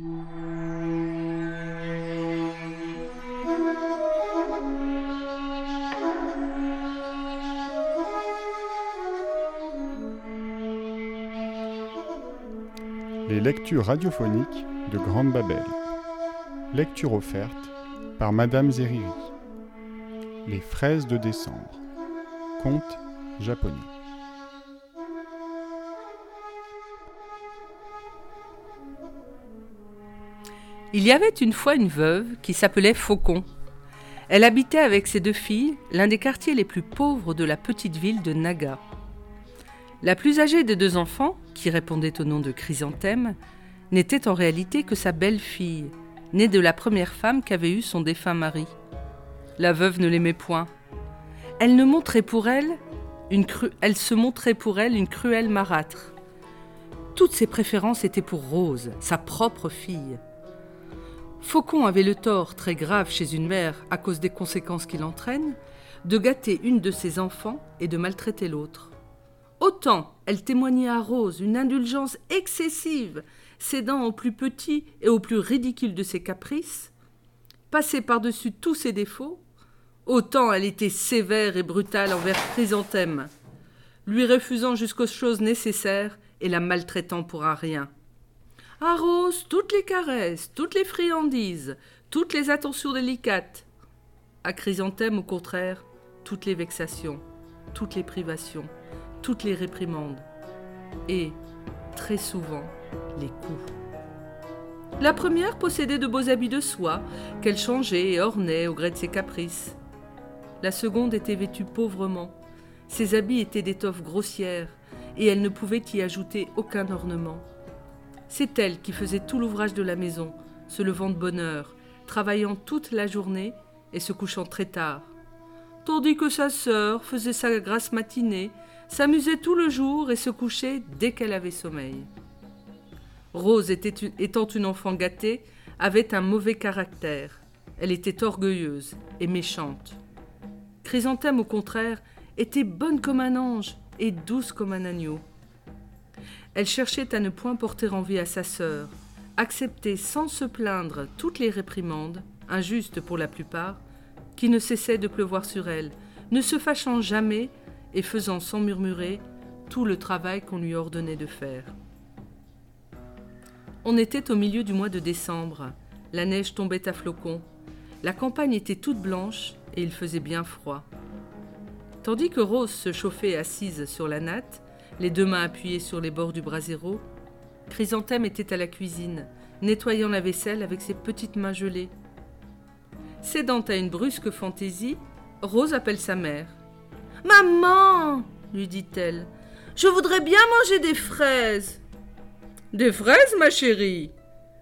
Les lectures radiophoniques de Grande Babel. Lecture offerte par Madame Zeriri. Les fraises de décembre. Conte japonais. Il y avait une fois une veuve qui s'appelait Faucon. Elle habitait avec ses deux filles l'un des quartiers les plus pauvres de la petite ville de Naga. La plus âgée des deux enfants, qui répondait au nom de Chrysanthème, n'était en réalité que sa belle-fille, née de la première femme qu'avait eue son défunt mari. La veuve ne l'aimait point. Elle se montrait pour elle une cruelle marâtre. Toutes ses préférences étaient pour Rose, sa propre fille. Faucon avait le tort très grave chez une mère à cause des conséquences qu'il entraîne, de gâter une de ses enfants et de maltraiter l'autre. Autant elle témoignait à Rose une indulgence excessive, cédant au plus petit et au plus ridicule de ses caprices, passait par-dessus tous ses défauts, autant elle était sévère et brutale envers Chrysanthème, lui refusant jusqu'aux choses nécessaires et la maltraitant pour un rien. À Rose, toutes les caresses, toutes les friandises, toutes les attentions délicates. À Chrysanthème, au contraire, toutes les vexations, toutes les privations toutes les réprimandes et, très souvent, les coups. La première possédait de beaux habits de soie qu'elle changeait et ornait au gré de ses caprices. La seconde était vêtue pauvrement. Ses habits étaient d'étoffe grossière et elle ne pouvait y ajouter aucun ornement. C'est elle qui faisait tout l'ouvrage de la maison, se levant de bonne heure, travaillant toute la journée et se couchant très tard. Tandis que sa sœur faisait sa grasse matinée s'amusait tout le jour et se couchait dès qu'elle avait sommeil. Rose, étant une enfant gâtée, avait un mauvais caractère. Elle était orgueilleuse et méchante. Chrysanthème, au contraire, était bonne comme un ange et douce comme un agneau. Elle cherchait à ne point porter envie à sa sœur, acceptait sans se plaindre toutes les réprimandes, injustes pour la plupart, qui ne cessaient de pleuvoir sur elle, ne se fâchant jamais et faisant sans murmurer tout le travail qu'on lui ordonnait de faire. On était au milieu du mois de décembre. La neige tombait à flocons. La campagne était toute blanche et il faisait bien froid. Tandis que Rose se chauffait assise sur la natte, les deux mains appuyées sur les bords du brasero, Chrysanthème était à la cuisine, nettoyant la vaisselle avec ses petites mains gelées. Cédant à une brusque fantaisie, Rose appelle sa mère. Maman, lui dit-elle, je voudrais bien manger des fraises. Des fraises, ma chérie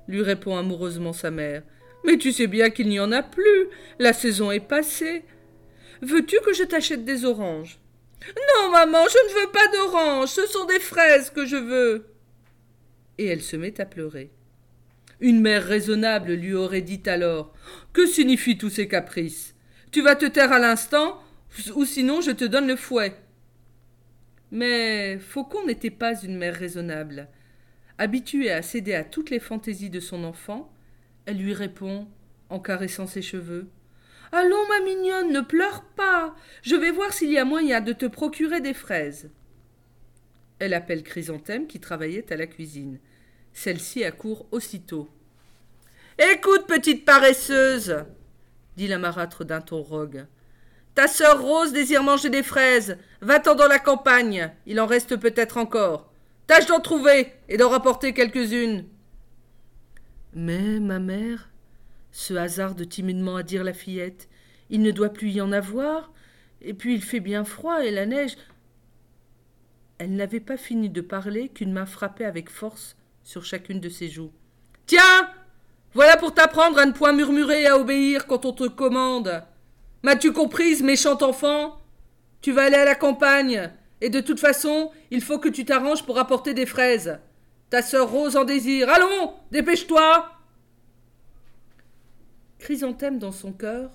lui répond amoureusement sa mère. Mais tu sais bien qu'il n'y en a plus. La saison est passée. Veux-tu que je t'achète des oranges? Non, maman, je ne veux pas d'oranges. Ce sont des fraises que je veux. Et elle se met à pleurer. Une mère raisonnable lui aurait dit alors Que signifient tous ces caprices? Tu vas te taire à l'instant ou sinon je te donne le fouet. Mais Faucon n'était pas une mère raisonnable. Habituée à céder à toutes les fantaisies de son enfant, elle lui répond, en caressant ses cheveux. Allons, ma mignonne, ne pleure pas. Je vais voir s'il y a moyen de te procurer des fraises. Elle appelle Chrysanthème qui travaillait à la cuisine. Celle-ci accourt aussitôt. Écoute, petite paresseuse, dit la marâtre d'un ton rogue. Ta sœur Rose désire manger des fraises. Va-t'en dans la campagne. Il en reste peut-être encore. Tâche d'en trouver et d'en rapporter quelques-unes. Mais, ma mère, se hasarde timidement à dire la fillette, il ne doit plus y en avoir. Et puis il fait bien froid et la neige. Elle n'avait pas fini de parler qu'une main frappait avec force sur chacune de ses joues. Tiens Voilà pour t'apprendre à ne point murmurer et à obéir quand on te commande. M'as-tu comprise, méchant enfant? Tu vas aller à la campagne, et de toute façon, il faut que tu t'arranges pour apporter des fraises. Ta sœur Rose en désire. Allons, dépêche-toi Chrysanthème, dans son cœur,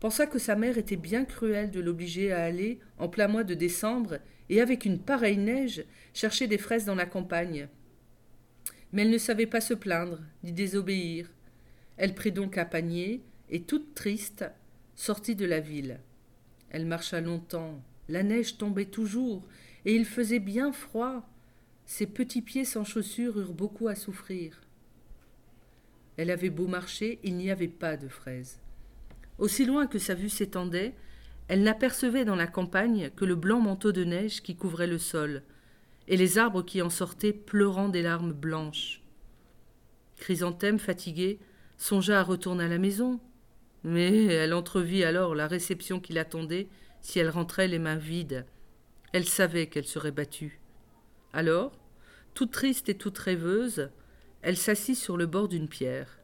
pensa que sa mère était bien cruelle de l'obliger à aller, en plein mois de décembre, et avec une pareille neige, chercher des fraises dans la campagne. Mais elle ne savait pas se plaindre, ni désobéir. Elle prit donc un panier, et toute triste, sortit de la ville. Elle marcha longtemps, la neige tombait toujours, et il faisait bien froid. Ses petits pieds sans chaussures eurent beaucoup à souffrir. Elle avait beau marcher, il n'y avait pas de fraises. Aussi loin que sa vue s'étendait, elle n'apercevait dans la campagne que le blanc manteau de neige qui couvrait le sol, et les arbres qui en sortaient pleurant des larmes blanches. Chrysanthème, fatiguée, songea à retourner à la maison, mais elle entrevit alors la réception qui l'attendait si elle rentrait les mains vides. Elle savait qu'elle serait battue. Alors, toute triste et toute rêveuse, elle s'assit sur le bord d'une pierre.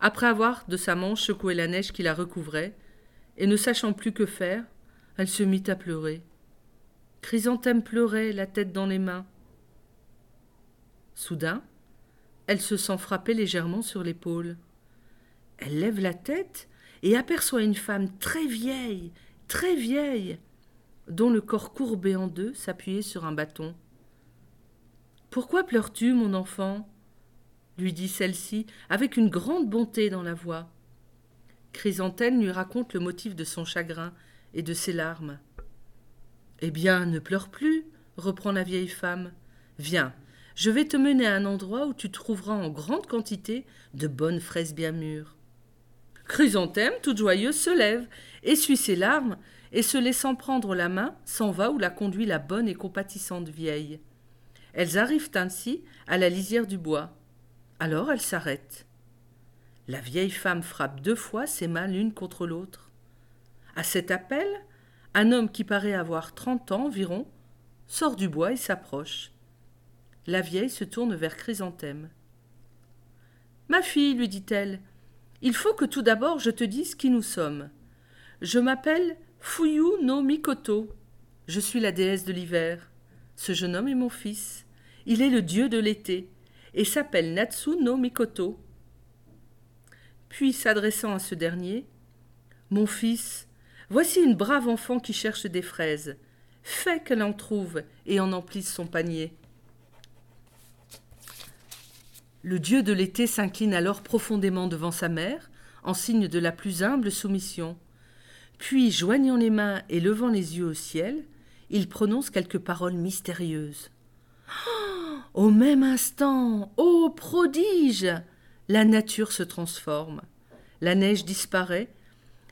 Après avoir de sa manche secoué la neige qui la recouvrait, et ne sachant plus que faire, elle se mit à pleurer. Chrysanthème pleurait, la tête dans les mains. Soudain, elle se sent frapper légèrement sur l'épaule. Elle lève la tête et aperçoit une femme très vieille, très vieille, dont le corps courbé en deux s'appuyait sur un bâton. Pourquoi pleures-tu, mon enfant? Lui dit celle-ci avec une grande bonté dans la voix. Chrysanthème lui raconte le motif de son chagrin et de ses larmes. Eh bien, ne pleure plus, reprend la vieille femme. Viens, je vais te mener à un endroit où tu trouveras en grande quantité de bonnes fraises bien mûres. Chrysanthème, toute joyeuse, se lève, essuie ses larmes, et se laissant prendre la main, s'en va où la conduit la bonne et compatissante vieille. Elles arrivent ainsi à la lisière du bois. Alors elles s'arrêtent. La vieille femme frappe deux fois ses mains l'une contre l'autre. À cet appel, un homme qui paraît avoir trente ans environ sort du bois et s'approche. La vieille se tourne vers Chrysanthème. Ma fille, lui dit-elle, il faut que tout d'abord je te dise qui nous sommes. Je m'appelle Fuyu no Mikoto. Je suis la déesse de l'hiver. Ce jeune homme est mon fils. Il est le dieu de l'été et s'appelle Natsu no Mikoto. Puis, s'adressant à ce dernier, Mon fils, voici une brave enfant qui cherche des fraises. Fais qu'elle en trouve et en emplisse son panier. Le dieu de l'été s'incline alors profondément devant sa mère, en signe de la plus humble soumission. Puis, joignant les mains et levant les yeux au ciel, il prononce quelques paroles mystérieuses. Au même instant, ô prodige La nature se transforme, la neige disparaît,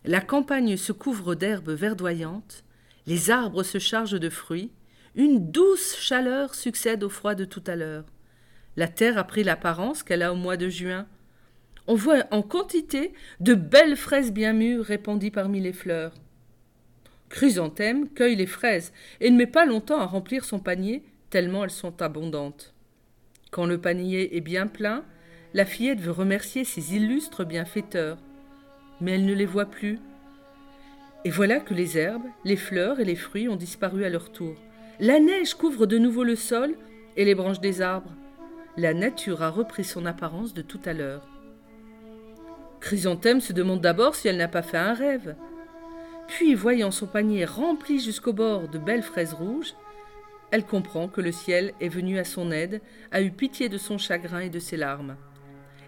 la campagne se couvre d'herbes verdoyantes, les arbres se chargent de fruits, une douce chaleur succède au froid de tout à l'heure. La terre a pris l'apparence qu'elle a au mois de juin. On voit en quantité de belles fraises bien mûres répandues parmi les fleurs. Chrysanthème cueille les fraises et ne met pas longtemps à remplir son panier, tellement elles sont abondantes. Quand le panier est bien plein, la fillette veut remercier ses illustres bienfaiteurs, mais elle ne les voit plus. Et voilà que les herbes, les fleurs et les fruits ont disparu à leur tour. La neige couvre de nouveau le sol et les branches des arbres. La nature a repris son apparence de tout à l'heure. Chrysanthème se demande d'abord si elle n'a pas fait un rêve. Puis, voyant son panier rempli jusqu'au bord de belles fraises rouges, elle comprend que le ciel est venu à son aide, a eu pitié de son chagrin et de ses larmes.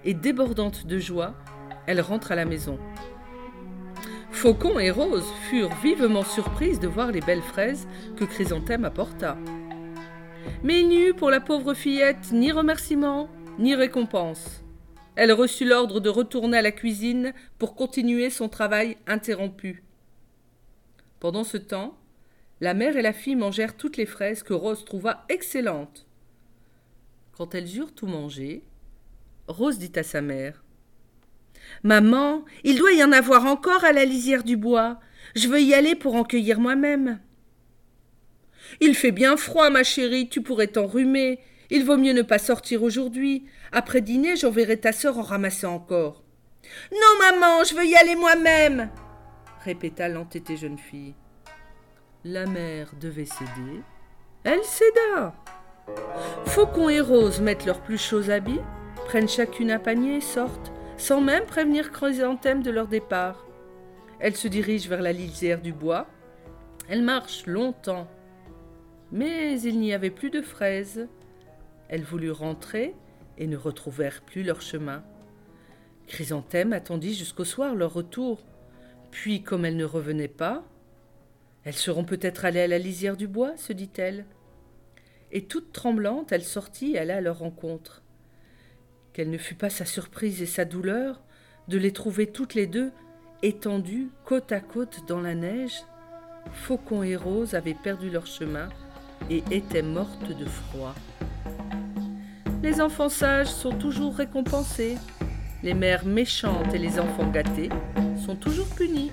Et débordante de joie, elle rentre à la maison. Faucon et Rose furent vivement surprises de voir les belles fraises que Chrysanthème apporta. Mais il n'y eut pour la pauvre fillette ni remerciement, ni récompense. Elle reçut l'ordre de retourner à la cuisine pour continuer son travail interrompu. Pendant ce temps, la mère et la fille mangèrent toutes les fraises que Rose trouva excellentes. Quand elles eurent tout mangé, Rose dit à sa mère Maman, il doit y en avoir encore à la lisière du bois. Je veux y aller pour en cueillir moi-même. Il fait bien froid, ma chérie, tu pourrais t'enrhumer. Il vaut mieux ne pas sortir aujourd'hui. Après dîner, j'enverrai ta sœur en ramasser encore. Non, maman, je veux y aller moi-même, répéta l'entêtée jeune fille. La mère devait céder. Elle céda. Faucon et Rose mettent leurs plus chauds habits, prennent chacune un panier et sortent, sans même prévenir Chrysanthème de leur départ. Elle se dirige vers la lisière du bois. Elle marche longtemps. Mais il n'y avait plus de fraises. Elle voulut rentrer, et ne retrouvèrent plus leur chemin. Chrysanthème attendit jusqu'au soir leur retour. Puis, comme elles ne revenaient pas, elles seront peut-être allées à la lisière du bois, se dit-elle. Et toute tremblante, elle sortit et alla à leur rencontre. Quelle ne fut pas sa surprise et sa douleur de les trouver toutes les deux étendues côte à côte dans la neige. Faucon et Rose avaient perdu leur chemin et étaient mortes de froid. Les enfants sages sont toujours récompensés. Les mères méchantes et les enfants gâtés sont toujours punis.